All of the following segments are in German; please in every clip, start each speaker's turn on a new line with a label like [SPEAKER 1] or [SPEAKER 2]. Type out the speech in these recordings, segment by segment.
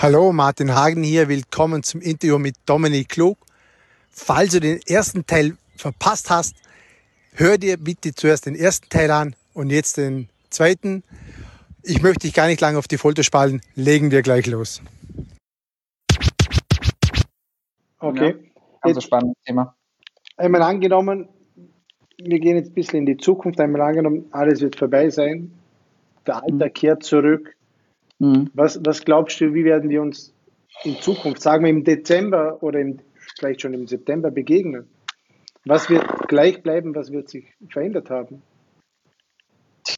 [SPEAKER 1] Hallo, Martin Hagen hier. Willkommen zum Interview mit Dominik Klug. Falls du den ersten Teil verpasst hast, hör dir bitte zuerst den ersten Teil an und jetzt den zweiten. Ich möchte dich gar nicht lange auf die Folter spalten. Legen wir gleich los.
[SPEAKER 2] Okay. Ja, also spannendes Thema.
[SPEAKER 1] Einmal angenommen, wir gehen jetzt ein bisschen in die Zukunft. Einmal angenommen, alles wird vorbei sein. Der Alltag kehrt zurück Mhm. Was, was glaubst du, wie werden wir uns in Zukunft, sagen wir im Dezember oder im, vielleicht schon im September begegnen? Was wird gleich bleiben, was wird sich verändert haben?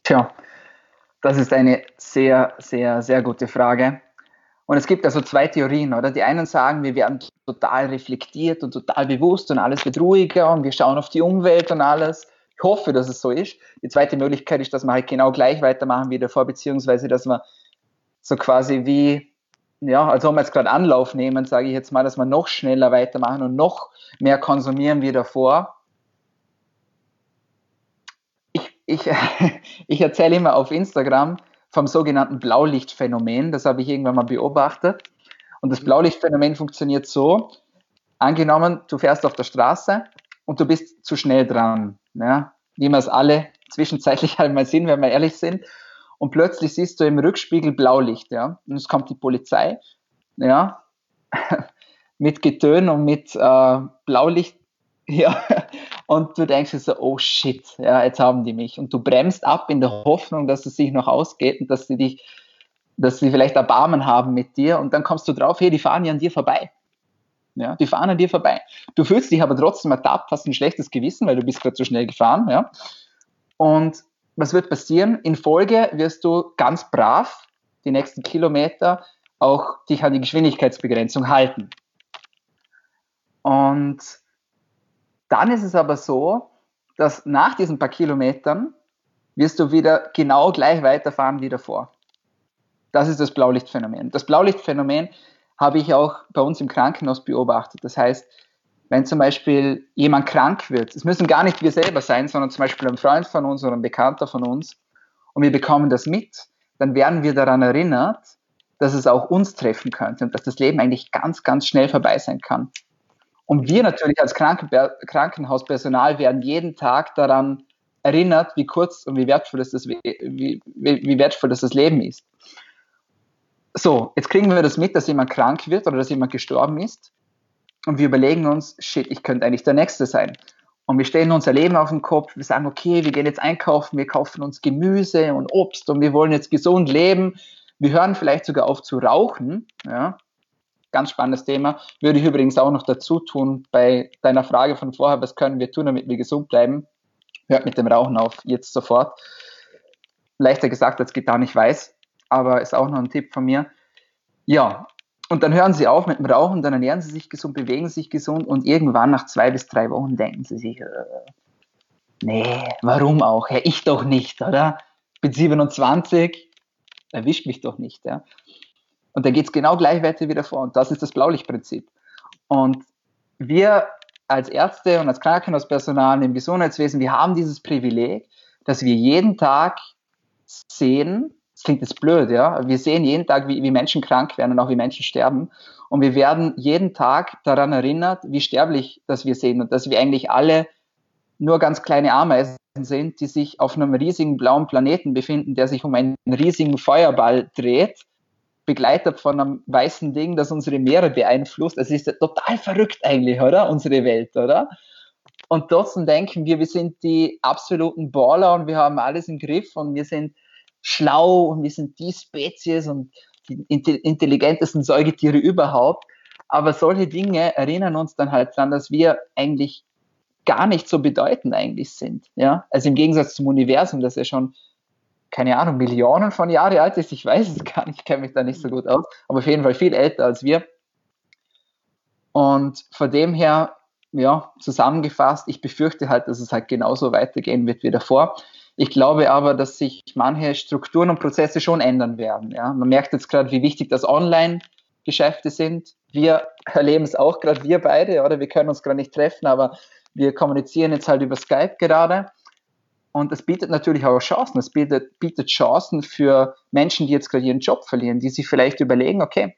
[SPEAKER 2] Tja, das ist eine sehr, sehr, sehr gute Frage. Und es gibt also zwei Theorien, oder? Die einen sagen, wir werden total reflektiert und total bewusst und alles wird ruhiger und wir schauen auf die Umwelt und alles. Ich hoffe, dass es so ist. Die zweite Möglichkeit ist, dass wir halt genau gleich weitermachen wie davor, beziehungsweise dass wir so quasi wie, ja, als ob wir jetzt gerade Anlauf nehmen, sage ich jetzt mal, dass wir noch schneller weitermachen und noch mehr konsumieren wie davor. Ich, ich, ich erzähle immer auf Instagram vom sogenannten Blaulichtphänomen, das habe ich irgendwann mal beobachtet. Und das Blaulichtphänomen funktioniert so, angenommen, du fährst auf der Straße und du bist zu schnell dran, ja, wie wir es alle zwischenzeitlich einmal sind, wenn wir ehrlich sind und plötzlich siehst du im Rückspiegel Blaulicht, ja, und es kommt die Polizei, ja, mit Getön und mit äh, Blaulicht, ja, und du denkst so, oh shit, ja, jetzt haben die mich. Und du bremst ab in der Hoffnung, dass es sich noch ausgeht und dass sie dich, dass sie vielleicht Erbarmen haben mit dir und dann kommst du drauf, hey, die fahren ja an dir vorbei. Ja, die fahren an dir vorbei. Du fühlst dich aber trotzdem ertappt, hast ein schlechtes Gewissen, weil du bist gerade zu schnell gefahren, ja. Und was wird passieren? In Folge wirst du ganz brav die nächsten Kilometer auch dich an die Geschwindigkeitsbegrenzung halten. Und dann ist es aber so, dass nach diesen paar Kilometern wirst du wieder genau gleich weiterfahren wie davor. Das ist das Blaulichtphänomen. Das Blaulichtphänomen habe ich auch bei uns im Krankenhaus beobachtet. Das heißt, wenn zum Beispiel jemand krank wird, es müssen gar nicht wir selber sein, sondern zum Beispiel ein Freund von uns oder ein Bekannter von uns, und wir bekommen das mit, dann werden wir daran erinnert, dass es auch uns treffen könnte und dass das Leben eigentlich ganz, ganz schnell vorbei sein kann. Und wir natürlich als Kranken Krankenhauspersonal werden jeden Tag daran erinnert, wie kurz und wie wertvoll das, wie, wie, wie wertvoll das, das Leben ist. So, jetzt kriegen wir das mit, dass jemand krank wird oder dass jemand gestorben ist und wir überlegen uns, shit, ich könnte eigentlich der Nächste sein. Und wir stellen unser Leben auf den Kopf, wir sagen, okay, wir gehen jetzt einkaufen, wir kaufen uns Gemüse und Obst und wir wollen jetzt gesund leben. Wir hören vielleicht sogar auf zu rauchen. Ja. Ganz spannendes Thema. Würde ich übrigens auch noch dazu tun bei deiner Frage von vorher, was können wir tun, damit wir gesund bleiben? Hört mit dem Rauchen auf, jetzt sofort. Leichter gesagt als getan, ich weiß, aber ist auch noch ein Tipp von mir. Ja, und dann hören sie auf mit dem Rauchen, dann ernähren sie sich gesund, bewegen sich gesund und irgendwann nach zwei bis drei Wochen denken sie sich, äh, nee, warum auch? Ja, ich doch nicht, oder? Bin 27, erwischt mich doch nicht. Ja? Und dann geht es genau gleich weiter wieder vor. Und das ist das Blaulichtprinzip. Und wir als Ärzte und als Krankenhauspersonal im Gesundheitswesen, wir haben dieses Privileg, dass wir jeden Tag sehen, das klingt jetzt blöd, ja. Wir sehen jeden Tag, wie, wie Menschen krank werden und auch wie Menschen sterben. Und wir werden jeden Tag daran erinnert, wie sterblich das wir sehen und dass wir eigentlich alle nur ganz kleine Ameisen sind, die sich auf einem riesigen blauen Planeten befinden, der sich um einen riesigen Feuerball dreht, begleitet von einem weißen Ding, das unsere Meere beeinflusst. Es ist total verrückt eigentlich, oder? Unsere Welt, oder? Und trotzdem denken wir, wir sind die absoluten Baller und wir haben alles im Griff und wir sind schlau und wir sind die Spezies und die intelligentesten Säugetiere überhaupt. Aber solche Dinge erinnern uns dann halt daran, dass wir eigentlich gar nicht so bedeutend eigentlich sind. Ja? Also im Gegensatz zum Universum, das ja schon, keine Ahnung, Millionen von Jahren alt ist. Ich weiß es gar nicht, ich kenne mich da nicht so gut aus, aber auf jeden Fall viel älter als wir. Und von dem her, ja, zusammengefasst, ich befürchte halt, dass es halt genauso weitergehen wird wie davor. Ich glaube aber, dass sich manche Strukturen und Prozesse schon ändern werden. Ja? Man merkt jetzt gerade, wie wichtig das Online-Geschäfte sind. Wir erleben es auch gerade, wir beide, oder? Wir können uns gerade nicht treffen, aber wir kommunizieren jetzt halt über Skype gerade. Und es bietet natürlich auch Chancen. Es bietet, bietet Chancen für Menschen, die jetzt gerade ihren Job verlieren, die sich vielleicht überlegen, okay,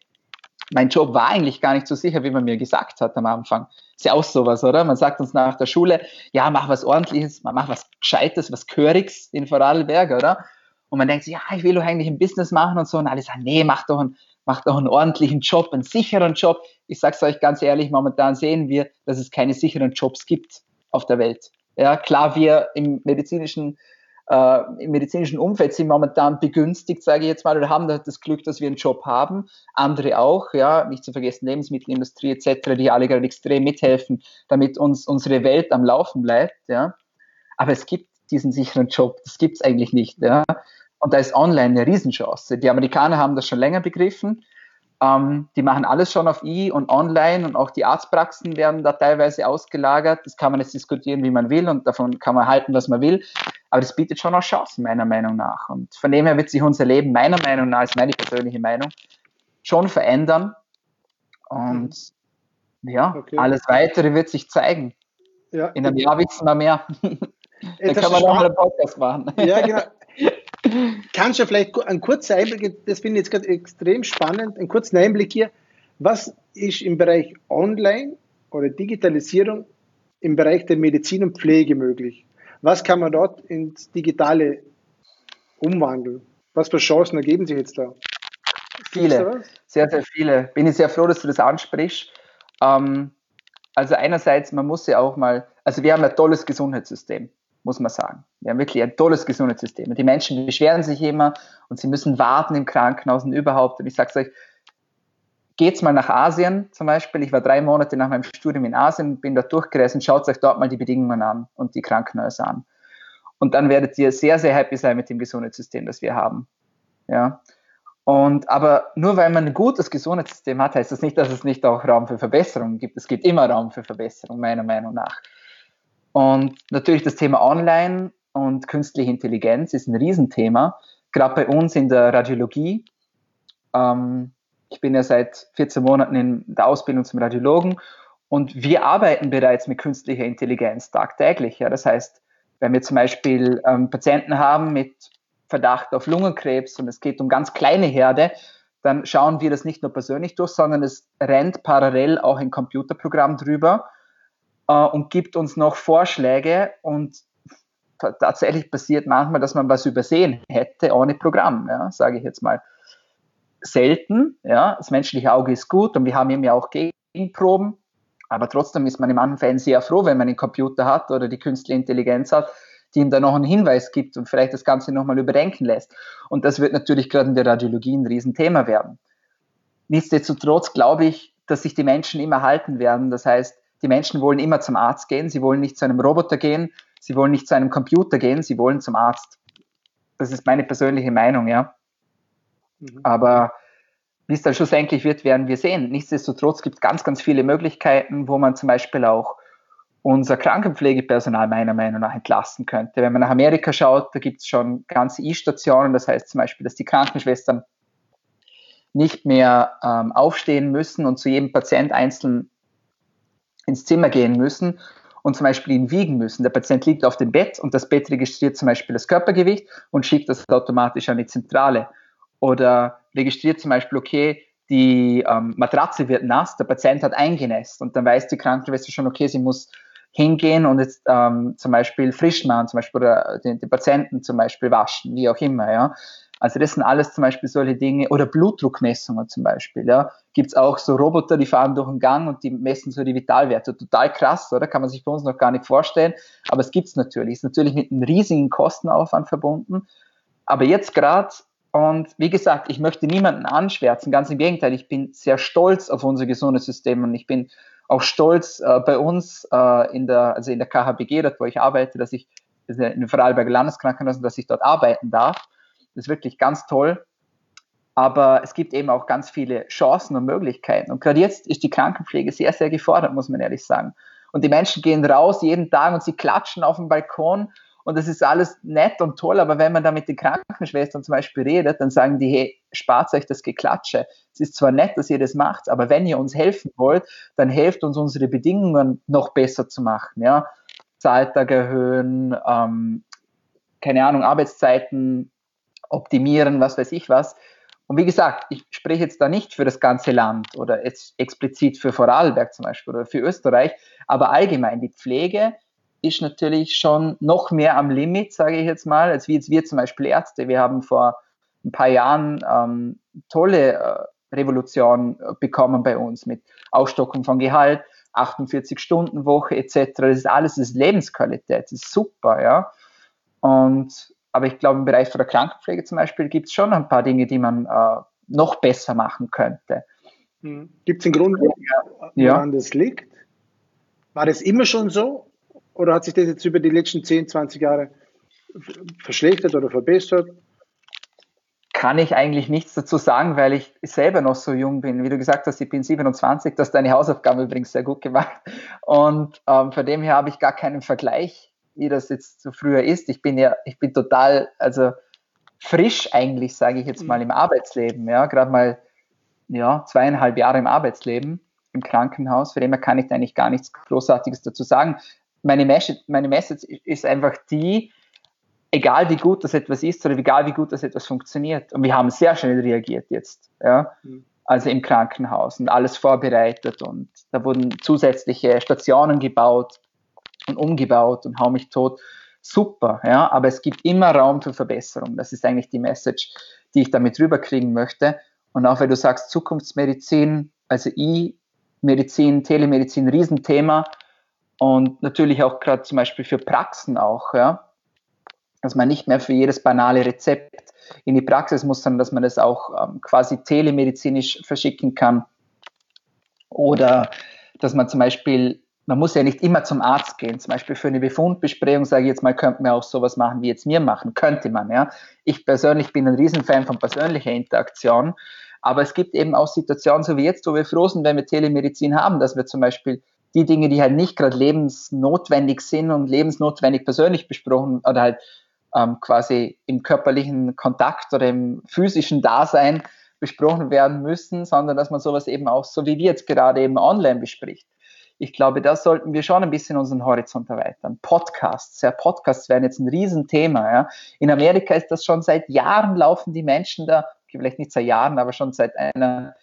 [SPEAKER 2] mein Job war eigentlich gar nicht so sicher, wie man mir gesagt hat am Anfang. Ist ja auch sowas, oder? Man sagt uns nach der Schule, ja, mach was Ordentliches, mach was Gescheites, was Körigs in Vorarlberg, oder? Und man denkt sich, ja, ich will doch eigentlich ein Business machen und so. Und alle sagen, nee, mach doch einen, mach doch einen ordentlichen Job, einen sicheren Job. Ich sag's euch ganz ehrlich, momentan sehen wir, dass es keine sicheren Jobs gibt auf der Welt. Ja, klar, wir im medizinischen äh, im medizinischen Umfeld sind momentan begünstigt, sage ich jetzt mal, oder haben das Glück, dass wir einen Job haben. Andere auch, ja, nicht zu vergessen, Lebensmittelindustrie etc., die alle gerade extrem mithelfen, damit uns unsere Welt am Laufen bleibt, ja. Aber es gibt diesen sicheren Job, das gibt es eigentlich nicht, ja. Und da ist online eine Riesenchance. Die Amerikaner haben das schon länger begriffen. Ähm, die machen alles schon auf E und online und auch die Arztpraxen werden da teilweise ausgelagert. Das kann man jetzt diskutieren, wie man will und davon kann man halten, was man will. Aber das bietet schon auch Chancen, meiner Meinung nach. Und von dem her wird sich unser Leben, meiner Meinung nach, ist meine persönliche Meinung, schon verändern. Und ja, okay. alles weitere wird sich zeigen. Ja. In einem Jahr wissen wir mehr.
[SPEAKER 1] Dann kann man nochmal einen Podcast machen. Ja, genau. Kannst du vielleicht einen kurzen Einblick, das finde ich jetzt gerade extrem spannend, einen kurzen Einblick hier. Was ist im Bereich Online oder Digitalisierung im Bereich der Medizin und Pflege möglich? Was kann man dort ins Digitale umwandeln? Was für Chancen ergeben sich jetzt da?
[SPEAKER 2] Viele, sehr, sehr viele. Bin ich sehr froh, dass du das ansprichst. Ähm, also einerseits, man muss ja auch mal, also wir haben ein tolles Gesundheitssystem muss man sagen. Wir haben wirklich ein tolles Gesundheitssystem. Die Menschen beschweren sich immer und sie müssen warten im Krankenhaus und überhaupt. Und ich sage euch, geht's mal nach Asien zum Beispiel. Ich war drei Monate nach meinem Studium in Asien, bin dort durchgereist und schaut euch dort mal die Bedingungen an und die Krankenhäuser an. Und dann werdet ihr sehr, sehr happy sein mit dem Gesundheitssystem, das wir haben. Ja. Und aber nur weil man ein gutes Gesundheitssystem hat, heißt das nicht, dass es nicht auch Raum für Verbesserungen gibt. Es gibt immer Raum für Verbesserung, meiner Meinung nach. Und natürlich das Thema Online und künstliche Intelligenz ist ein Riesenthema, gerade bei uns in der Radiologie. Ähm, ich bin ja seit 14 Monaten in der Ausbildung zum Radiologen und wir arbeiten bereits mit künstlicher Intelligenz tagtäglich. Ja. Das heißt, wenn wir zum Beispiel ähm, Patienten haben mit Verdacht auf Lungenkrebs und es geht um ganz kleine Herde, dann schauen wir das nicht nur persönlich durch, sondern es rennt parallel auch ein Computerprogramm drüber äh, und gibt uns noch Vorschläge und tatsächlich passiert manchmal, dass man was übersehen hätte ohne Programm, ja, sage ich jetzt mal. Selten, ja, das menschliche Auge ist gut und wir haben eben ja auch Gegenproben, aber trotzdem ist man in manchen Fällen sehr froh, wenn man einen Computer hat oder die künstliche Intelligenz hat, die ihm da noch einen Hinweis gibt und vielleicht das Ganze nochmal überdenken lässt. Und das wird natürlich gerade in der Radiologie ein Riesenthema werden. Nichtsdestotrotz glaube ich, dass sich die Menschen immer halten werden. Das heißt, die Menschen wollen immer zum Arzt gehen, sie wollen nicht zu einem Roboter gehen, sie wollen nicht zu einem Computer gehen, sie wollen zum Arzt. Das ist meine persönliche Meinung, ja. Mhm. Aber wie es dann schlussendlich wird, werden wir sehen. Nichtsdestotrotz gibt es ganz, ganz viele Möglichkeiten, wo man zum Beispiel auch unser Krankenpflegepersonal meiner Meinung nach entlasten könnte. Wenn man nach Amerika schaut, da gibt es schon ganze E-Stationen, das heißt zum Beispiel, dass die Krankenschwestern nicht mehr ähm, aufstehen müssen und zu jedem Patient einzeln ins Zimmer gehen müssen und zum Beispiel ihn wiegen müssen. Der Patient liegt auf dem Bett und das Bett registriert zum Beispiel das Körpergewicht und schickt das automatisch an die Zentrale. Oder registriert zum Beispiel, okay, die ähm, Matratze wird nass, der Patient hat eingenässt und dann weiß die Krankenschwester schon, okay, sie muss hingehen und jetzt ähm, zum Beispiel frisch machen, zum Beispiel oder den, den Patienten zum Beispiel waschen, wie auch immer, ja. Also das sind alles zum Beispiel solche Dinge oder Blutdruckmessungen zum Beispiel. Ja. Gibt es auch so Roboter, die fahren durch den Gang und die messen so die Vitalwerte. Total krass, oder? Kann man sich bei uns noch gar nicht vorstellen. Aber es gibt es natürlich. Ist natürlich mit einem riesigen Kostenaufwand verbunden. Aber jetzt gerade, und wie gesagt, ich möchte niemanden anschwärzen. Ganz im Gegenteil, ich bin sehr stolz auf unser gesundes System und ich bin auch stolz äh, bei uns äh, in der, also in der KHBG, dort wo ich arbeite, dass ich in der Vorarlberger Landeskrankenhaus, dass ich dort arbeiten darf. Das ist wirklich ganz toll. Aber es gibt eben auch ganz viele Chancen und Möglichkeiten. Und gerade jetzt ist die Krankenpflege sehr, sehr gefordert, muss man ehrlich sagen. Und die Menschen gehen raus jeden Tag und sie klatschen auf dem Balkon und das ist alles nett und toll, aber wenn man da mit den Krankenschwestern zum Beispiel redet, dann sagen die, hey, spart euch das Geklatsche. Es ist zwar nett, dass ihr das macht, aber wenn ihr uns helfen wollt, dann helft uns unsere Bedingungen noch besser zu machen. Ja? Zahltag erhöhen, ähm, keine Ahnung, Arbeitszeiten optimieren, was weiß ich was. Und wie gesagt, ich spreche jetzt da nicht für das ganze Land oder jetzt explizit für Vorarlberg zum Beispiel oder für Österreich, aber allgemein die Pflege ist natürlich schon noch mehr am Limit, sage ich jetzt mal, als wie jetzt wir zum Beispiel Ärzte. Wir haben vor ein paar Jahren ähm, tolle äh, Revolution bekommen bei uns mit Aufstockung von Gehalt, 48-Stunden-Woche etc. Das ist alles das ist Lebensqualität, das ist super, ja. Und aber ich glaube, im Bereich von der Krankenpflege zum Beispiel gibt es schon ein paar Dinge, die man äh, noch besser machen könnte.
[SPEAKER 1] Hm. Gibt es einen Grund, woran ja. das liegt? War das immer schon so? Oder hat sich das jetzt über die letzten 10, 20 Jahre verschlechtert oder verbessert?
[SPEAKER 2] Kann ich eigentlich nichts dazu sagen, weil ich selber noch so jung bin. Wie du gesagt hast, ich bin 27, das deine Hausaufgaben übrigens sehr gut gemacht. Und ähm, von dem her habe ich gar keinen Vergleich wie das jetzt so früher ist. Ich bin ja, ich bin total, also frisch eigentlich, sage ich jetzt mal, im Arbeitsleben, ja, gerade mal ja, zweieinhalb Jahre im Arbeitsleben im Krankenhaus, für den kann ich da eigentlich gar nichts Großartiges dazu sagen. Meine Message, meine Message ist einfach die, egal wie gut das etwas ist oder egal wie gut das etwas funktioniert. Und wir haben sehr schnell reagiert jetzt, ja. Mhm. Also im Krankenhaus und alles vorbereitet und da wurden zusätzliche Stationen gebaut, und umgebaut und hau mich tot. Super, ja, aber es gibt immer Raum für Verbesserung. Das ist eigentlich die Message, die ich damit rüberkriegen möchte. Und auch wenn du sagst Zukunftsmedizin, also E-Medizin, Telemedizin, Riesenthema und natürlich auch gerade zum Beispiel für Praxen auch, ja, dass man nicht mehr für jedes banale Rezept in die Praxis muss, sondern dass man das auch ähm, quasi telemedizinisch verschicken kann. Oder dass man zum Beispiel man muss ja nicht immer zum Arzt gehen. Zum Beispiel für eine Befundbesprechung, sage ich jetzt mal, könnte man auch sowas machen, wie jetzt mir machen. Könnte man, ja. Ich persönlich bin ein Riesenfan von persönlicher Interaktion. Aber es gibt eben auch Situationen, so wie jetzt, wo wir froh sind, wenn wir Telemedizin haben, dass wir zum Beispiel die Dinge, die halt nicht gerade lebensnotwendig sind und lebensnotwendig persönlich besprochen oder halt ähm, quasi im körperlichen Kontakt oder im physischen Dasein besprochen werden müssen, sondern dass man sowas eben auch, so wie wir jetzt gerade eben online bespricht ich glaube, da sollten wir schon ein bisschen unseren Horizont erweitern. Podcasts, ja, Podcasts werden jetzt ein Riesenthema. Ja. In Amerika ist das schon seit Jahren laufen die Menschen da, vielleicht nicht seit Jahren, aber schon seit einer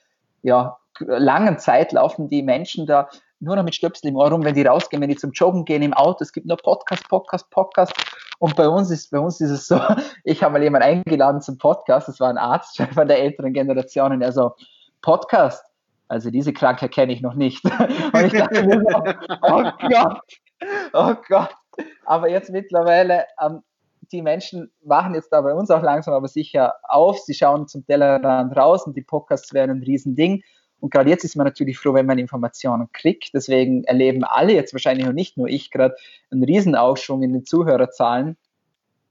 [SPEAKER 2] ja, langen Zeit laufen die Menschen da nur noch mit Stöpsel im Ohr rum, wenn die rausgehen, wenn die zum Joggen gehen im Auto. Es gibt nur Podcast, Podcast, Podcast. Und bei uns ist, bei uns ist es so, ich habe mal jemanden eingeladen zum Podcast, das war ein Arzt von der älteren Generation und er so, Podcast, also diese Krankheit kenne ich noch nicht. Und ich dachte mir so, oh Gott, oh Gott. Aber jetzt mittlerweile, ähm, die Menschen wachen jetzt da bei uns auch langsam aber sicher auf. Sie schauen zum Tellerrand raus und die Podcasts werden ein Riesending. Und gerade jetzt ist man natürlich froh, wenn man Informationen kriegt. Deswegen erleben alle jetzt wahrscheinlich und nicht nur ich gerade einen Riesenaufschwung in den Zuhörerzahlen.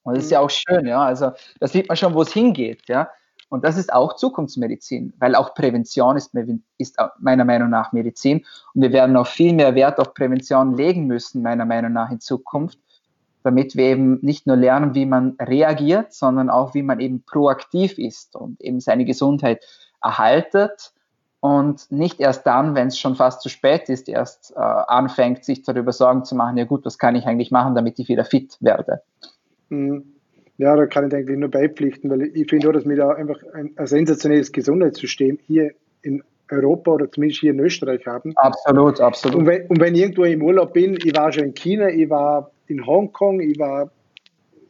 [SPEAKER 2] Und das ist ja auch schön, ja. Also da sieht man schon, wo es hingeht, ja. Und das ist auch Zukunftsmedizin, weil auch Prävention ist, ist meiner Meinung nach Medizin. Und wir werden auch viel mehr Wert auf Prävention legen müssen, meiner Meinung nach in Zukunft, damit wir eben nicht nur lernen, wie man reagiert, sondern auch, wie man eben proaktiv ist und eben seine Gesundheit erhaltet und nicht erst dann, wenn es schon fast zu spät ist, erst äh, anfängt, sich darüber Sorgen zu machen, ja gut, was kann ich eigentlich machen, damit ich wieder fit werde.
[SPEAKER 1] Mhm. Ja, da kann ich eigentlich nur beipflichten, weil ich finde auch, dass wir da einfach ein, ein sensationelles Gesundheitssystem hier in Europa oder zumindest hier in Österreich haben.
[SPEAKER 2] Absolut, absolut.
[SPEAKER 1] Und wenn, und wenn ich irgendwo im Urlaub bin, ich war schon in China, ich war in Hongkong, ich war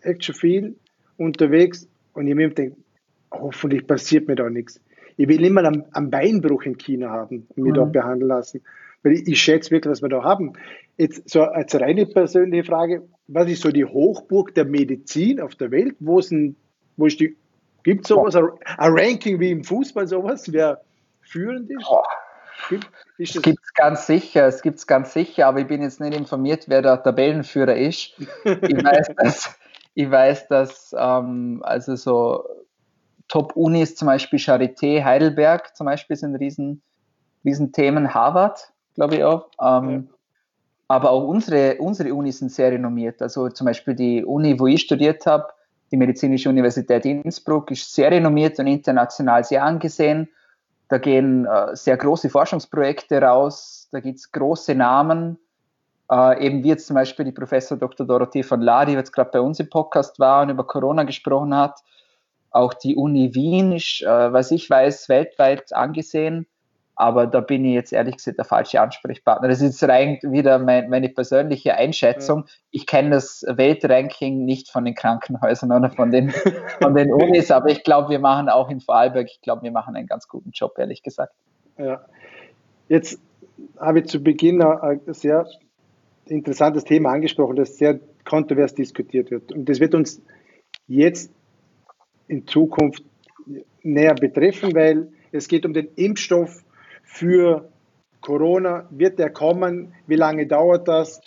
[SPEAKER 1] echt schon viel unterwegs und ich mir denke, hoffentlich passiert mir da nichts. Ich will immer einen, einen Beinbruch in China haben und mich mhm. dort behandeln lassen. Weil ich, ich schätze wirklich, was wir da haben. Jetzt so als reine persönliche Frage, was ist so die Hochburg der Medizin auf der Welt? Wo ist, ein, wo ist die, gibt es sowas, ein, Ranking wie im Fußball, sowas, wer führend ist? Oh.
[SPEAKER 2] Gibt, es gibt es ganz sicher, es gibt es ganz sicher, aber ich bin jetzt nicht informiert, wer der Tabellenführer ist. Ich weiß, dass, ich weiß, dass ähm, also so Top-Unis, zum Beispiel Charité, Heidelberg zum Beispiel sind riesen, riesen Themen, Harvard, glaube ich auch. Ähm, ja. Aber auch unsere, unsere Unis sind sehr renommiert. Also zum Beispiel die Uni, wo ich studiert habe, die Medizinische Universität Innsbruck, ist sehr renommiert und international sehr angesehen. Da gehen äh, sehr große Forschungsprojekte raus, da gibt es große Namen, äh, eben wie jetzt zum Beispiel die Professor Dr. Dorothee von La, die jetzt gerade bei uns im Podcast war und über Corona gesprochen hat. Auch die Uni Wien ist, äh, was ich weiß, weltweit angesehen. Aber da bin ich jetzt ehrlich gesagt der falsche Ansprechpartner. Das ist rein wieder mein, meine persönliche Einschätzung. Ich kenne das Weltranking nicht von den Krankenhäusern oder von den, von den Unis, aber ich glaube, wir machen auch in Vorarlberg, ich glaube, wir machen einen ganz guten Job, ehrlich gesagt.
[SPEAKER 1] Ja. Jetzt habe ich zu Beginn ein sehr interessantes Thema angesprochen, das sehr kontrovers diskutiert wird. Und das wird uns jetzt in Zukunft näher betreffen, weil es geht um den Impfstoff für Corona. Wird der kommen? Wie lange dauert das?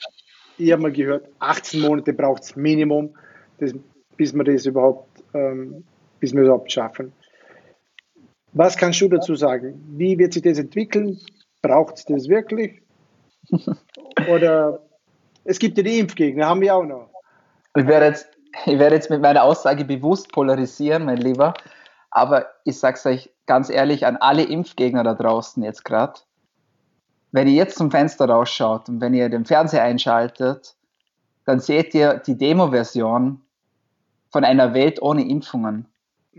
[SPEAKER 1] Ich habe mal gehört, 18 Monate braucht es Minimum, das, bis wir das überhaupt, ähm, bis wir überhaupt schaffen. Was kannst du dazu sagen? Wie wird sich das entwickeln? Braucht es das wirklich? Oder es gibt ja die Impfgegner, haben wir auch noch.
[SPEAKER 2] Ich werde jetzt, ich werde jetzt mit meiner Aussage bewusst polarisieren, mein Lieber. Aber ich sage es euch ganz ehrlich an alle Impfgegner da draußen jetzt gerade. Wenn ihr jetzt zum Fenster rausschaut und wenn ihr den Fernseher einschaltet, dann seht ihr die Demo-Version von einer Welt ohne Impfungen.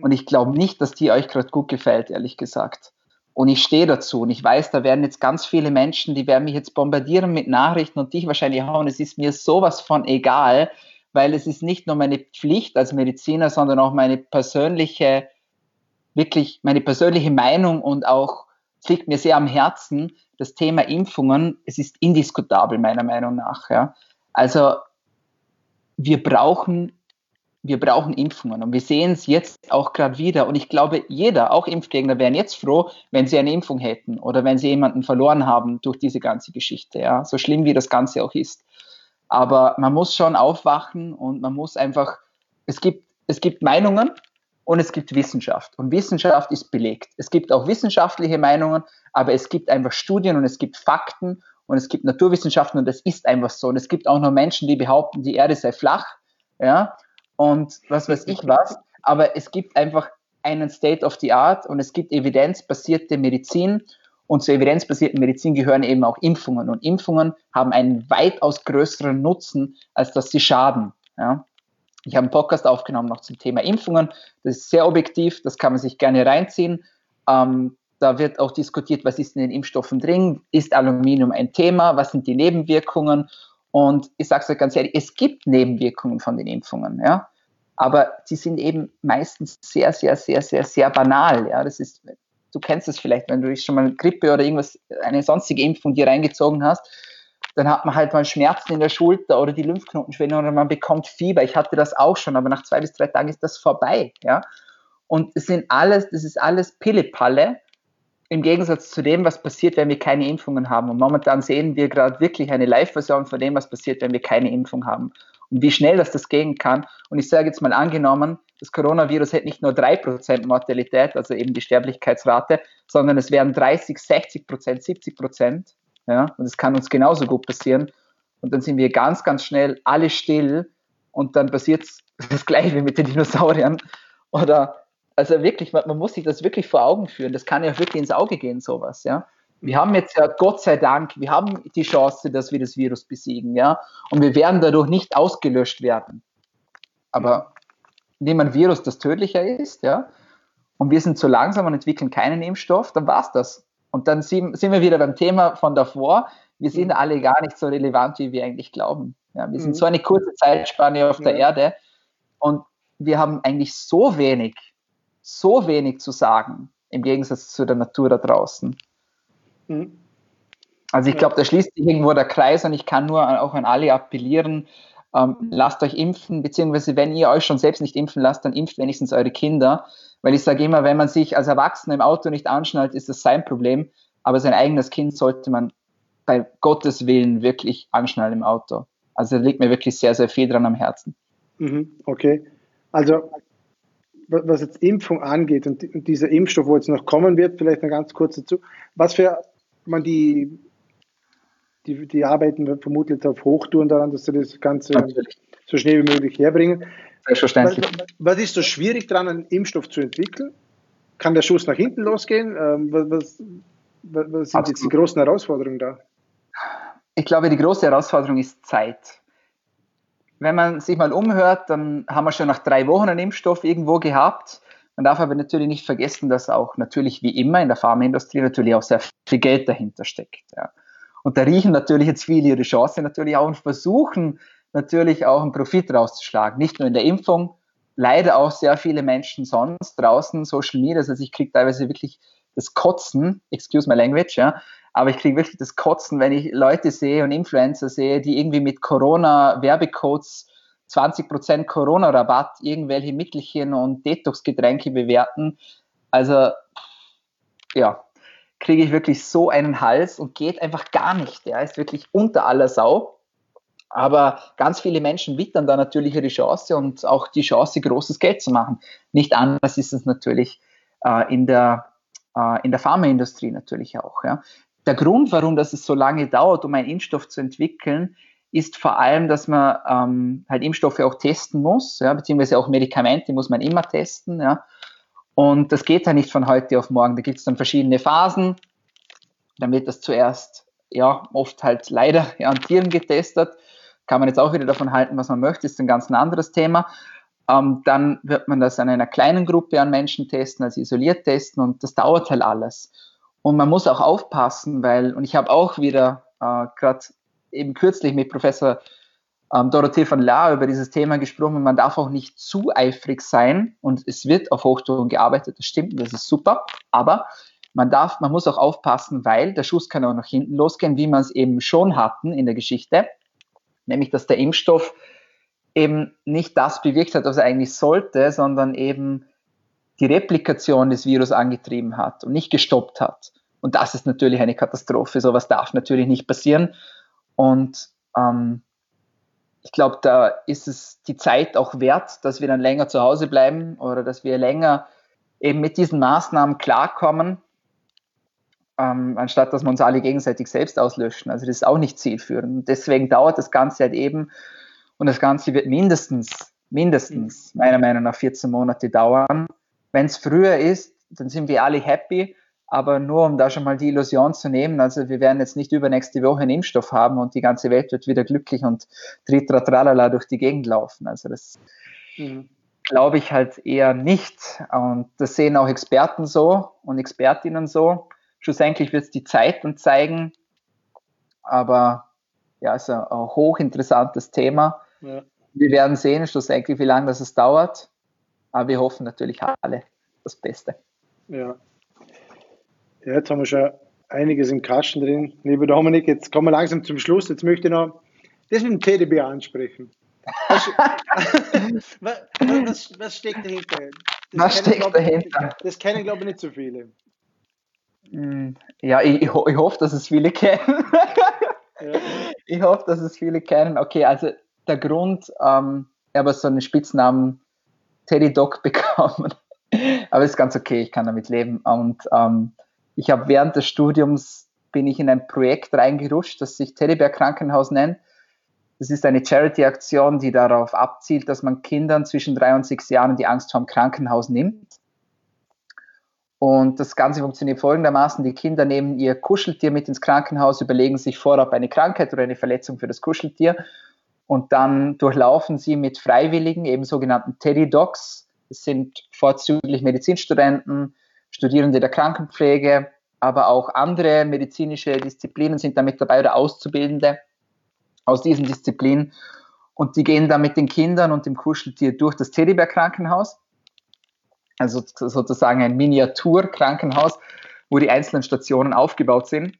[SPEAKER 2] Und ich glaube nicht, dass die euch gerade gut gefällt, ehrlich gesagt. Und ich stehe dazu und ich weiß, da werden jetzt ganz viele Menschen, die werden mich jetzt bombardieren mit Nachrichten und dich wahrscheinlich. Und es ist mir sowas von egal, weil es ist nicht nur meine Pflicht als Mediziner, sondern auch meine persönliche wirklich meine persönliche Meinung und auch, es liegt mir sehr am Herzen, das Thema Impfungen, es ist indiskutabel meiner Meinung nach. Ja. Also wir brauchen, wir brauchen Impfungen und wir sehen es jetzt auch gerade wieder. Und ich glaube, jeder, auch Impfgegner, wären jetzt froh, wenn sie eine Impfung hätten oder wenn sie jemanden verloren haben durch diese ganze Geschichte. Ja. So schlimm wie das Ganze auch ist. Aber man muss schon aufwachen und man muss einfach, es gibt, es gibt Meinungen, und es gibt Wissenschaft. Und Wissenschaft ist belegt. Es gibt auch wissenschaftliche Meinungen, aber es gibt einfach Studien und es gibt Fakten und es gibt Naturwissenschaften und das ist einfach so. Und es gibt auch noch Menschen, die behaupten, die Erde sei flach, ja, und was weiß ich was. Aber es gibt einfach einen State of the Art und es gibt evidenzbasierte Medizin und zur evidenzbasierten Medizin gehören eben auch Impfungen. Und Impfungen haben einen weitaus größeren Nutzen, als dass sie schaden. Ja. Ich habe einen Podcast aufgenommen noch zum Thema Impfungen. Das ist sehr objektiv, das kann man sich gerne reinziehen. Ähm, da wird auch diskutiert, was ist in den Impfstoffen drin, ist Aluminium ein Thema, was sind die Nebenwirkungen. Und ich sage es euch ganz ehrlich, es gibt Nebenwirkungen von den Impfungen, ja. Aber sie sind eben meistens sehr, sehr, sehr, sehr, sehr banal. Ja. Das ist, du kennst es vielleicht, wenn du schon mal Grippe oder irgendwas, eine sonstige Impfung dir reingezogen hast dann hat man halt mal Schmerzen in der Schulter oder die Lymphknotenschwellung oder man bekommt Fieber. Ich hatte das auch schon, aber nach zwei bis drei Tagen ist das vorbei. Ja? Und es sind alles, das ist alles Pillepalle im Gegensatz zu dem, was passiert, wenn wir keine Impfungen haben. Und momentan sehen wir gerade wirklich eine Live-Version von dem, was passiert, wenn wir keine Impfung haben. Wie schnell das das gehen kann. Und ich sage jetzt mal angenommen, das Coronavirus hätte nicht nur 3% Mortalität, also eben die Sterblichkeitsrate, sondern es wären 30, 60% 70 Prozent ja? Und es kann uns genauso gut passieren. Und dann sind wir ganz, ganz schnell alle still und dann passiert das Gleiche wie mit den Dinosauriern. Oder, also wirklich, man, man, muss sich das wirklich vor Augen führen. Das kann ja wirklich ins Auge gehen, sowas, ja. Wir haben jetzt ja, Gott sei Dank, wir haben die Chance, dass wir das Virus besiegen, ja. Und wir werden dadurch nicht ausgelöscht werden. Aber indem ein Virus das tödlicher ist, ja, und wir sind zu langsam und entwickeln keinen Impfstoff, dann war es das. Und dann sind, wir wieder beim Thema von davor. Wir sind mhm. alle gar nicht so relevant, wie wir eigentlich glauben. Ja, wir sind mhm. so eine kurze Zeitspanne auf der Erde und wir haben eigentlich so wenig, so wenig zu sagen im Gegensatz zu der Natur da draußen. Mhm. Also ich glaube, da schließt sich irgendwo der Kreis und ich kann nur auch an alle appellieren, ähm, lasst euch impfen, beziehungsweise wenn ihr euch schon selbst nicht impfen lasst, dann impft wenigstens eure Kinder. Weil ich sage immer, wenn man sich als Erwachsener im Auto nicht anschnallt, ist das sein Problem. Aber sein eigenes Kind sollte man bei Gottes Willen wirklich anschnallen im Auto. Also da liegt mir wirklich sehr, sehr viel dran am Herzen.
[SPEAKER 1] Mhm, okay. Also was jetzt Impfung angeht und dieser Impfstoff, wo jetzt noch kommen wird, vielleicht noch ganz kurz dazu, was für man die, die, die arbeiten vermutlich auf Hochtouren daran, dass sie das Ganze Natürlich. so schnell wie möglich herbringen. Selbstverständlich. Was, was ist so schwierig daran, einen Impfstoff zu entwickeln? Kann der Schuss nach hinten losgehen? Ähm, was, was, was sind jetzt die großen Herausforderungen da?
[SPEAKER 2] Ich glaube, die große Herausforderung ist Zeit. Wenn man sich mal umhört, dann haben wir schon nach drei Wochen einen Impfstoff irgendwo gehabt. Man darf aber natürlich nicht vergessen, dass auch natürlich wie immer in der Pharmaindustrie natürlich auch sehr viel Geld dahinter steckt. Ja. Und da riechen natürlich jetzt viele ihre Chance natürlich auch und versuchen natürlich auch einen Profit rauszuschlagen. Nicht nur in der Impfung, leider auch sehr viele Menschen sonst draußen, Social Media, also ich kriege teilweise wirklich das Kotzen, excuse my language, ja, aber ich kriege wirklich das Kotzen, wenn ich Leute sehe und Influencer sehe, die irgendwie mit Corona-Werbecodes 20% Corona-Rabatt irgendwelche Mittelchen und Detox-Getränke bewerten. Also, ja, kriege ich wirklich so einen Hals und geht einfach gar nicht. Ja, ist wirklich unter aller Sau. Aber ganz viele Menschen wittern da natürlich ihre Chance und auch die Chance, großes Geld zu machen. Nicht anders ist es natürlich äh, in der, äh, in der Pharmaindustrie natürlich auch. Ja. Der Grund, warum das es so lange dauert, um einen Impfstoff zu entwickeln, ist vor allem, dass man ähm, halt Impfstoffe auch testen muss, ja, beziehungsweise auch Medikamente muss man immer testen. Ja. Und das geht ja nicht von heute auf morgen. Da gibt es dann verschiedene Phasen. Dann wird das zuerst, ja, oft halt leider ja, an Tieren getestet. Kann man jetzt auch wieder davon halten, was man möchte, ist ein ganz anderes Thema. Ähm, dann wird man das an einer kleinen Gruppe an Menschen testen, also isoliert testen und das dauert halt alles. Und man muss auch aufpassen, weil, und ich habe auch wieder äh, gerade eben kürzlich mit Professor ähm, Dorothee von Lahr über dieses Thema gesprochen. Man darf auch nicht zu eifrig sein und es wird auf Hochtouren gearbeitet, das stimmt, das ist super, aber man darf, man muss auch aufpassen, weil der Schuss kann auch nach hinten losgehen, wie man es eben schon hatten in der Geschichte, nämlich dass der Impfstoff eben nicht das bewirkt hat, was er eigentlich sollte, sondern eben die Replikation des Virus angetrieben hat und nicht gestoppt hat. Und das ist natürlich eine Katastrophe. Sowas darf natürlich nicht passieren. Und ähm, ich glaube, da ist es die Zeit auch wert, dass wir dann länger zu Hause bleiben oder dass wir länger eben mit diesen Maßnahmen klarkommen, ähm, anstatt dass wir uns alle gegenseitig selbst auslöschen. Also das ist auch nicht zielführend. Und deswegen dauert das Ganze halt eben und das Ganze wird mindestens, mindestens meiner Meinung nach 14 Monate dauern. Wenn es früher ist, dann sind wir alle happy. Aber nur um da schon mal die Illusion zu nehmen, also wir werden jetzt nicht übernächste Woche einen Impfstoff haben und die ganze Welt wird wieder glücklich und tritra durch die Gegend laufen. Also das mhm. glaube ich halt eher nicht. Und das sehen auch Experten so und Expertinnen so. Schlussendlich wird es die Zeit dann zeigen. Aber ja, ist ein, ein hochinteressantes Thema. Ja. Wir werden sehen, schlussendlich, wie lange das es dauert. Aber wir hoffen natürlich alle das Beste.
[SPEAKER 1] Ja, ja, jetzt haben wir schon einiges im Kasten drin. Lieber Dominik, jetzt kommen wir langsam zum Schluss. Jetzt möchte ich noch das mit dem TDB ansprechen. Was, was, was, steckt dahinter?
[SPEAKER 2] Das was steckt glaub, dahinter?
[SPEAKER 1] Das kennen, glaube ich, nicht so viele.
[SPEAKER 2] Hm, ja, ich, ich, ich hoffe, dass es viele kennen. ja. Ich hoffe, dass es viele kennen. Okay, also der Grund, ähm, ich habe so einen Spitznamen Teddy Dog bekommen. Aber ist ganz okay, ich kann damit leben. Und ähm, ich habe während des Studiums bin ich in ein Projekt reingerutscht, das sich Teddybär Krankenhaus nennt. Das ist eine Charity-Aktion, die darauf abzielt, dass man Kindern zwischen drei und sechs Jahren die Angst vor dem Krankenhaus nimmt. Und das Ganze funktioniert folgendermaßen. Die Kinder nehmen ihr Kuscheltier mit ins Krankenhaus, überlegen sich vorab eine Krankheit oder eine Verletzung für das Kuscheltier und dann durchlaufen sie mit Freiwilligen, eben sogenannten Teddy Dogs. Das sind vorzüglich Medizinstudenten, Studierende der Krankenpflege, aber auch andere medizinische Disziplinen sind damit dabei oder Auszubildende aus diesen Disziplinen. Und die gehen dann mit den Kindern und dem Kuscheltier durch das Teddybär-Krankenhaus, also sozusagen ein Miniatur-Krankenhaus, wo die einzelnen Stationen aufgebaut sind.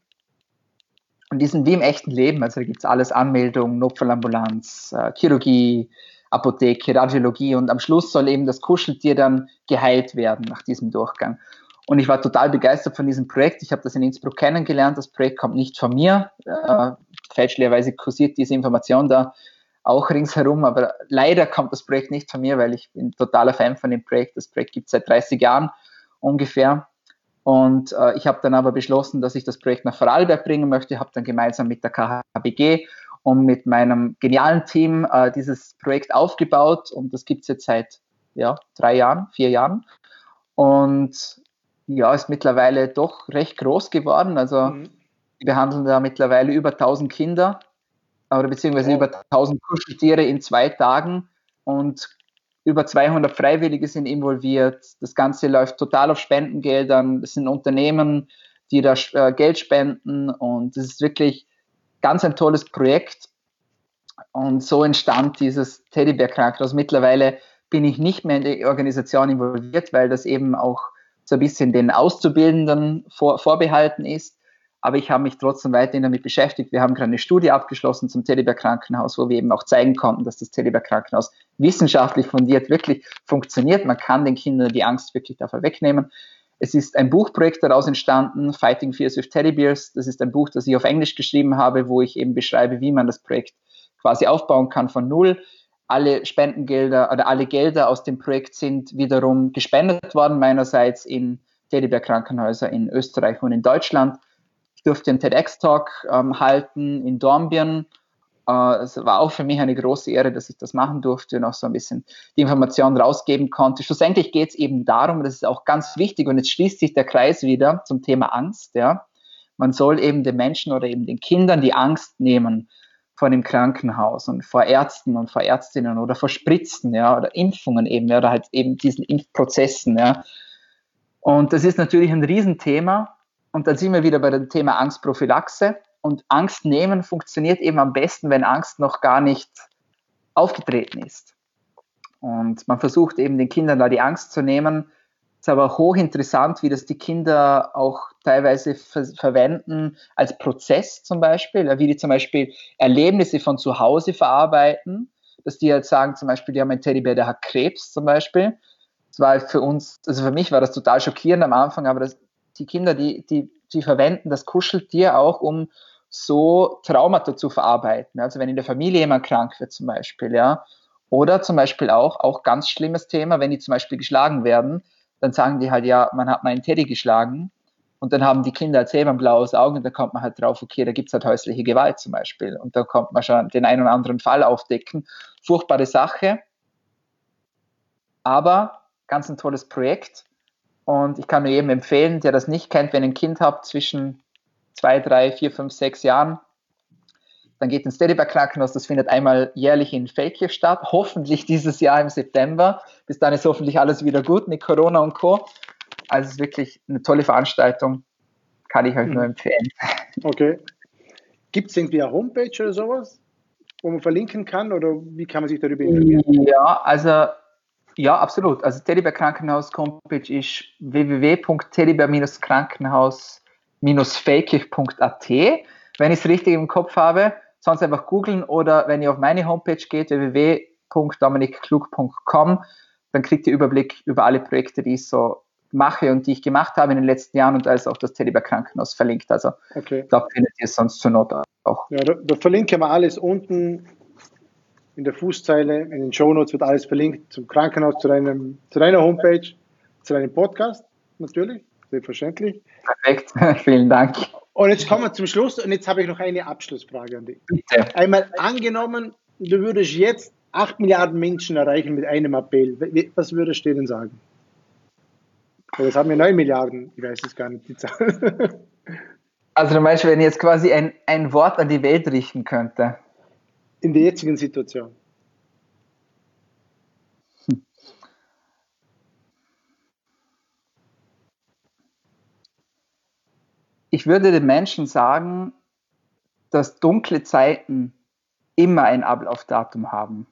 [SPEAKER 2] Und die sind wie im echten Leben. Also da gibt es alles Anmeldung, Notfallambulanz, äh, Chirurgie, Apotheke, Radiologie und am Schluss soll eben das Kuscheltier dann geheilt werden nach diesem Durchgang. Und ich war total begeistert von diesem Projekt. Ich habe das in Innsbruck kennengelernt. Das Projekt kommt nicht von mir. Äh, fälschlicherweise kursiert diese Information da auch ringsherum, aber leider kommt das Projekt nicht von mir, weil ich bin totaler Fan von dem Projekt. Das Projekt gibt es seit 30 Jahren ungefähr. Und äh, ich habe dann aber beschlossen, dass ich das Projekt nach Vorarlberg bringen möchte, habe dann gemeinsam mit der KHBG und mit meinem genialen Team äh, dieses Projekt aufgebaut und das gibt es jetzt seit ja, drei Jahren, vier Jahren. Und ja, ist mittlerweile doch recht groß geworden. Also mhm. wir behandeln da mittlerweile über 1000 Kinder oder beziehungsweise oh. über 1000 Kuscheltiere in zwei Tagen und Über 200 Freiwillige sind involviert. Das Ganze läuft total auf Spendengeldern. Das sind Unternehmen, die da äh, Geld spenden und es ist wirklich ganz ein tolles Projekt. Und so entstand dieses Teddybär-Krankenhaus. Mittlerweile bin ich nicht mehr in die Organisation involviert, weil das eben auch so ein bisschen den Auszubildenden vor, vorbehalten ist. Aber ich habe mich trotzdem weiterhin damit beschäftigt. Wir haben gerade eine Studie abgeschlossen zum Teddybär Krankenhaus, wo wir eben auch zeigen konnten, dass das Teddybär Krankenhaus wissenschaftlich fundiert wirklich funktioniert. Man kann den Kindern die Angst wirklich davon wegnehmen. Es ist ein Buchprojekt daraus entstanden, Fighting Fears with Teddy Bears. Das ist ein Buch, das ich auf Englisch geschrieben habe, wo ich eben beschreibe, wie man das Projekt quasi aufbauen kann von Null alle Spendengelder oder alle Gelder aus dem Projekt sind wiederum gespendet worden, meinerseits in Teddybär Krankenhäuser in Österreich und in Deutschland. Ich durfte einen TEDx-Talk ähm, halten in Dornbirn. Äh, es war auch für mich eine große Ehre, dass ich das machen durfte und auch so ein bisschen die Informationen rausgeben konnte. Schlussendlich geht es eben darum, das ist auch ganz wichtig und jetzt schließt sich der Kreis wieder zum Thema Angst. Ja. Man soll eben den Menschen oder eben den Kindern die Angst nehmen vor dem Krankenhaus und vor Ärzten und vor Ärztinnen oder vor Spritzen, ja, oder Impfungen eben, ja, oder halt eben diesen Impfprozessen, ja. Und das ist natürlich ein Riesenthema. Und dann sind wir wieder bei dem Thema Angstprophylaxe. Und Angst nehmen funktioniert eben am besten, wenn Angst noch gar nicht aufgetreten ist. Und man versucht eben den Kindern da die Angst zu nehmen, ist aber hochinteressant, wie das die Kinder auch teilweise ver verwenden als Prozess zum Beispiel, wie die zum Beispiel Erlebnisse von zu Hause verarbeiten, dass die halt sagen, zum Beispiel, die haben einen Teddybär, der hat Krebs zum Beispiel. Das war für uns, also für mich war das total schockierend am Anfang, aber das, die Kinder, die, die, die verwenden das Kuscheltier auch, um so Traumata zu verarbeiten. Also wenn in der Familie jemand krank wird zum Beispiel, ja. Oder zum Beispiel auch, auch ganz schlimmes Thema, wenn die zum Beispiel geschlagen werden, dann sagen die halt, ja, man hat meinen Teddy geschlagen. Und dann haben die Kinder selber ein blaues Auge und da kommt man halt drauf, okay, da gibt es halt häusliche Gewalt zum Beispiel. Und da kommt man schon den einen oder anderen Fall aufdecken. Furchtbare Sache. Aber ganz ein tolles Projekt. Und ich kann nur jedem empfehlen, der das nicht kennt, wenn ihr ein Kind habt zwischen zwei, drei, vier, fünf, sechs Jahren, dann geht ins Steadyback Krankenhaus. Das findet einmal jährlich in Feldkirch statt. Hoffentlich dieses Jahr im September. Bis dann ist hoffentlich alles wieder gut mit Corona und Co. Also es ist wirklich eine tolle Veranstaltung. Kann ich euch nur hm. empfehlen.
[SPEAKER 1] Okay. Gibt es irgendwie eine Homepage oder sowas, wo man verlinken kann? Oder wie kann man sich darüber informieren?
[SPEAKER 2] Ja, also ja, absolut. Also Teddybär Krankenhaus Homepage ist www.teddybär-krankenhaus-feldkirch.at. Wenn ich es richtig im Kopf habe, sonst einfach googeln oder wenn ihr auf meine Homepage geht, www.dominikklug.com, dann kriegt ihr Überblick über alle Projekte, die ich so mache und die ich gemacht habe in den letzten Jahren und da ist auch das Teddybär Krankenhaus verlinkt. Also okay. da findet ihr es sonst zur Not auch.
[SPEAKER 1] Ja, da, da verlinken wir alles unten in der Fußzeile, in den Shownotes wird alles verlinkt zum Krankenhaus, zu, deinem, zu deiner Homepage, zu deinem Podcast natürlich, selbstverständlich.
[SPEAKER 2] Perfekt, vielen Dank.
[SPEAKER 1] Und jetzt kommen wir zum Schluss und jetzt habe ich noch eine Abschlussfrage an dich. Bitte. Einmal angenommen, du würdest jetzt 8 Milliarden Menschen erreichen mit einem Appell. Was würdest du denen sagen? Jetzt haben wir 9 Milliarden, ich weiß es gar nicht, die Zahl.
[SPEAKER 2] Also du meinst, wenn ich jetzt quasi ein, ein Wort an die Welt richten könnte?
[SPEAKER 1] In der jetzigen Situation.
[SPEAKER 2] Ich würde den Menschen sagen, dass dunkle Zeiten immer ein Ablaufdatum haben.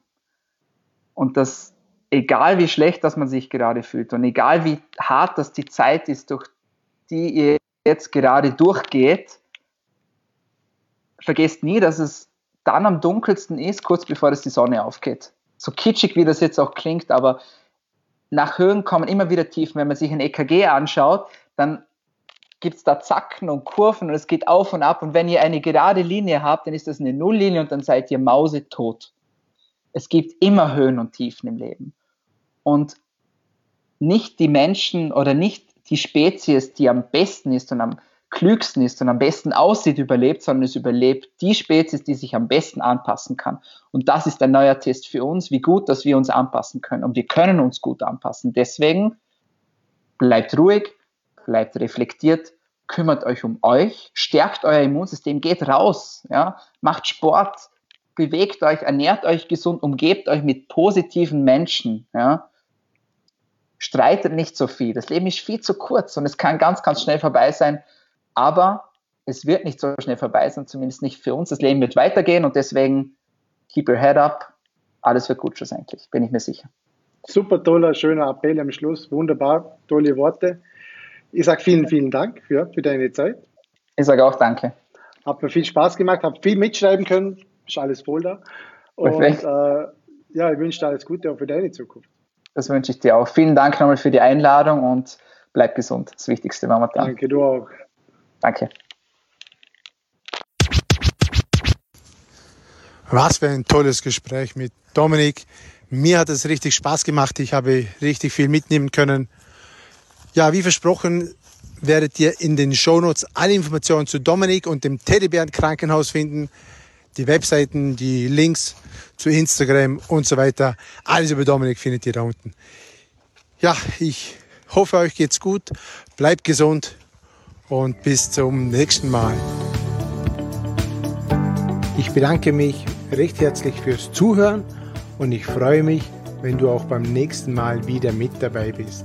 [SPEAKER 2] Und dass egal wie schlecht dass man sich gerade fühlt und egal wie hart das die Zeit ist, durch die ihr jetzt gerade durchgeht, vergesst nie, dass es dann am dunkelsten ist, kurz bevor es die Sonne aufgeht. So kitschig wie das jetzt auch klingt, aber nach Höhen kommen immer wieder Tiefen. Wenn man sich ein EKG anschaut, dann gibt es da Zacken und Kurven und es geht auf und ab. Und wenn ihr eine gerade Linie habt, dann ist das eine Nulllinie und dann seid ihr mausetot. Es gibt immer Höhen und Tiefen im Leben. Und nicht die Menschen oder nicht die Spezies, die am besten ist und am klügsten ist und am besten aussieht, überlebt, sondern es überlebt die Spezies, die sich am besten anpassen kann. Und das ist ein neuer Test für uns, wie gut, dass wir uns anpassen können. Und wir können uns gut anpassen. Deswegen bleibt ruhig, bleibt reflektiert, kümmert euch um euch, stärkt euer Immunsystem, geht raus, ja, macht Sport, bewegt euch, ernährt euch gesund, umgebt euch mit positiven Menschen. Ja? Streitet nicht so viel. Das Leben ist viel zu kurz und es kann ganz, ganz schnell vorbei sein. Aber es wird nicht so schnell vorbei sein, zumindest nicht für uns. Das Leben wird weitergehen und deswegen keep your head up. Alles wird gut schlussendlich, bin ich mir sicher.
[SPEAKER 3] Super toller, schöner Appell am Schluss. Wunderbar, tolle Worte. Ich sage vielen, vielen Dank für, für deine Zeit.
[SPEAKER 2] Ich sage auch danke.
[SPEAKER 3] Hat mir viel Spaß gemacht, habe viel mitschreiben können. Ist alles voll da. Und äh, ja, ich wünsche dir alles Gute auch für deine Zukunft.
[SPEAKER 2] Das wünsche ich dir auch. Vielen Dank nochmal für die Einladung und bleib gesund. Das Wichtigste momentan.
[SPEAKER 3] Danke, du auch.
[SPEAKER 2] Danke.
[SPEAKER 3] Was für ein tolles Gespräch mit Dominik. Mir hat es richtig Spaß gemacht. Ich habe richtig viel mitnehmen können. Ja, wie versprochen, werdet ihr in den Shownotes alle Informationen zu Dominik und dem Teddybären Krankenhaus finden. Die Webseiten, die Links zu Instagram und so weiter. Alles über Dominik findet ihr da unten. Ja, ich hoffe, euch geht's gut. Bleibt gesund und bis zum nächsten Mal. Ich bedanke mich recht herzlich fürs Zuhören und ich freue mich, wenn du auch beim nächsten Mal wieder mit dabei bist.